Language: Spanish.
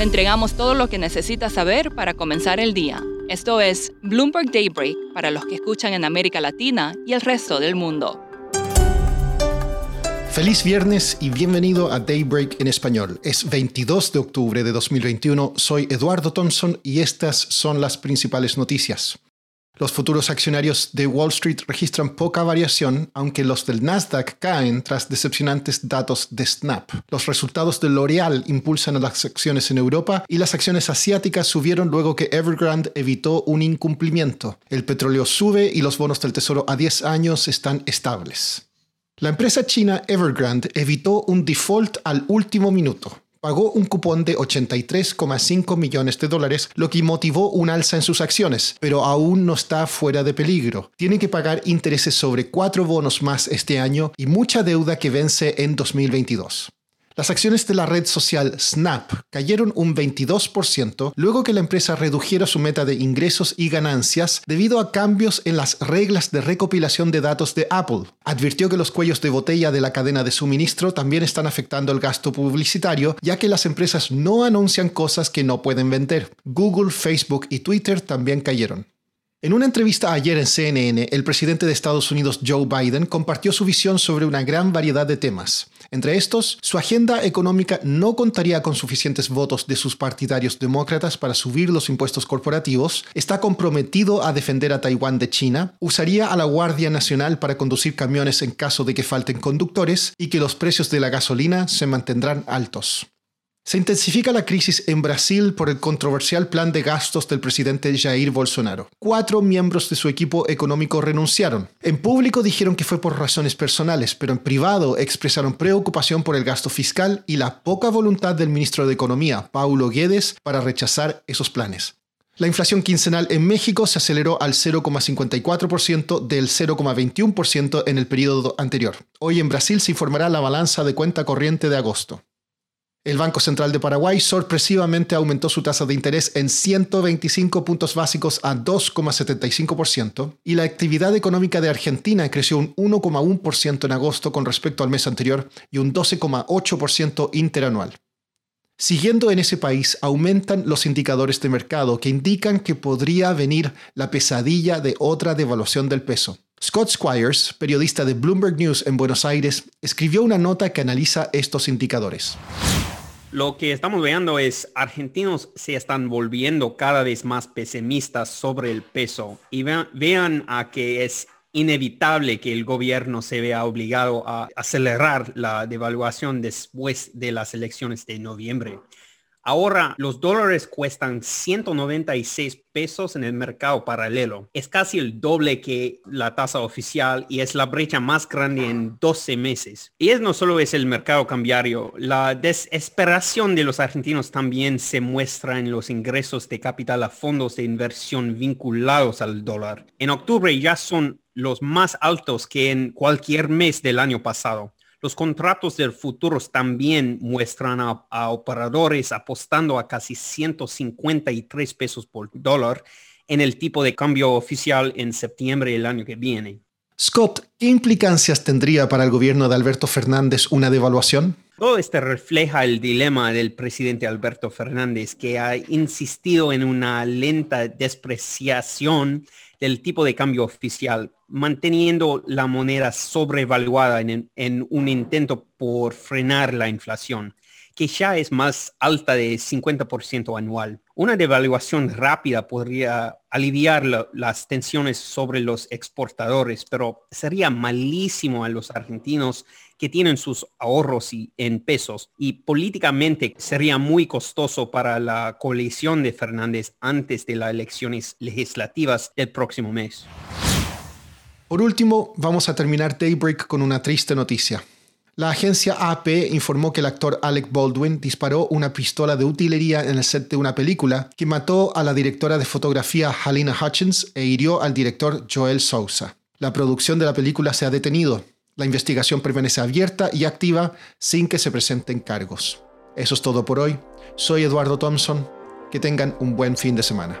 Le entregamos todo lo que necesita saber para comenzar el día. Esto es Bloomberg Daybreak para los que escuchan en América Latina y el resto del mundo. Feliz viernes y bienvenido a Daybreak en español. Es 22 de octubre de 2021. Soy Eduardo Thompson y estas son las principales noticias. Los futuros accionarios de Wall Street registran poca variación, aunque los del Nasdaq caen tras decepcionantes datos de Snap. Los resultados de L'Oreal impulsan a las acciones en Europa y las acciones asiáticas subieron luego que Evergrande evitó un incumplimiento. El petróleo sube y los bonos del Tesoro a 10 años están estables. La empresa china Evergrande evitó un default al último minuto pagó un cupón de 83,5 millones de dólares, lo que motivó un alza en sus acciones, pero aún no está fuera de peligro. Tiene que pagar intereses sobre cuatro bonos más este año y mucha deuda que vence en 2022. Las acciones de la red social Snap cayeron un 22% luego que la empresa redujera su meta de ingresos y ganancias debido a cambios en las reglas de recopilación de datos de Apple. Advirtió que los cuellos de botella de la cadena de suministro también están afectando el gasto publicitario, ya que las empresas no anuncian cosas que no pueden vender. Google, Facebook y Twitter también cayeron. En una entrevista ayer en CNN, el presidente de Estados Unidos Joe Biden compartió su visión sobre una gran variedad de temas. Entre estos, su agenda económica no contaría con suficientes votos de sus partidarios demócratas para subir los impuestos corporativos, está comprometido a defender a Taiwán de China, usaría a la Guardia Nacional para conducir camiones en caso de que falten conductores y que los precios de la gasolina se mantendrán altos. Se intensifica la crisis en Brasil por el controversial plan de gastos del presidente Jair Bolsonaro. Cuatro miembros de su equipo económico renunciaron. En público dijeron que fue por razones personales, pero en privado expresaron preocupación por el gasto fiscal y la poca voluntad del ministro de Economía, Paulo Guedes, para rechazar esos planes. La inflación quincenal en México se aceleró al 0,54% del 0,21% en el periodo anterior. Hoy en Brasil se informará la balanza de cuenta corriente de agosto. El Banco Central de Paraguay sorpresivamente aumentó su tasa de interés en 125 puntos básicos a 2,75% y la actividad económica de Argentina creció un 1,1% en agosto con respecto al mes anterior y un 12,8% interanual. Siguiendo en ese país, aumentan los indicadores de mercado que indican que podría venir la pesadilla de otra devaluación del peso. Scott Squires, periodista de Bloomberg News en Buenos Aires, escribió una nota que analiza estos indicadores. Lo que estamos viendo es argentinos se están volviendo cada vez más pesimistas sobre el peso y vean, a que es inevitable que el gobierno se vea obligado a acelerar la devaluación después de las elecciones de noviembre. Ahora los dólares cuestan 196 pesos en el mercado paralelo. Es casi el doble que la tasa oficial y es la brecha más grande en 12 meses. Y es no solo es el mercado cambiario, la desesperación de los argentinos también se muestra en los ingresos de capital a fondos de inversión vinculados al dólar. En octubre ya son los más altos que en cualquier mes del año pasado. Los contratos del futuro también muestran a, operadores apostando a casi 153 pesos por dólar en el tipo de cambio oficial en septiembre del año que viene. Scott, ¿qué implicancias tendría para el gobierno de Alberto Fernández una devaluación? Todo esto refleja el dilema del presidente Alberto Fernández, que ha insistido en una lenta despreciación del tipo de cambio oficial, manteniendo la moneda sobrevaluada en, en un intento por frenar la inflación que ya es más alta de 50% anual. Una devaluación rápida podría aliviar las tensiones sobre los exportadores, pero sería malísimo a los argentinos que tienen sus ahorros en pesos y políticamente sería muy costoso para la coalición de Fernández antes de las elecciones legislativas del próximo mes. Por último, vamos a terminar Daybreak con una triste noticia. La agencia AP informó que el actor Alec Baldwin disparó una pistola de utilería en el set de una película que mató a la directora de fotografía Halina Hutchins e hirió al director Joel Sousa. La producción de la película se ha detenido, la investigación permanece abierta y activa sin que se presenten cargos. Eso es todo por hoy. Soy Eduardo Thompson. Que tengan un buen fin de semana.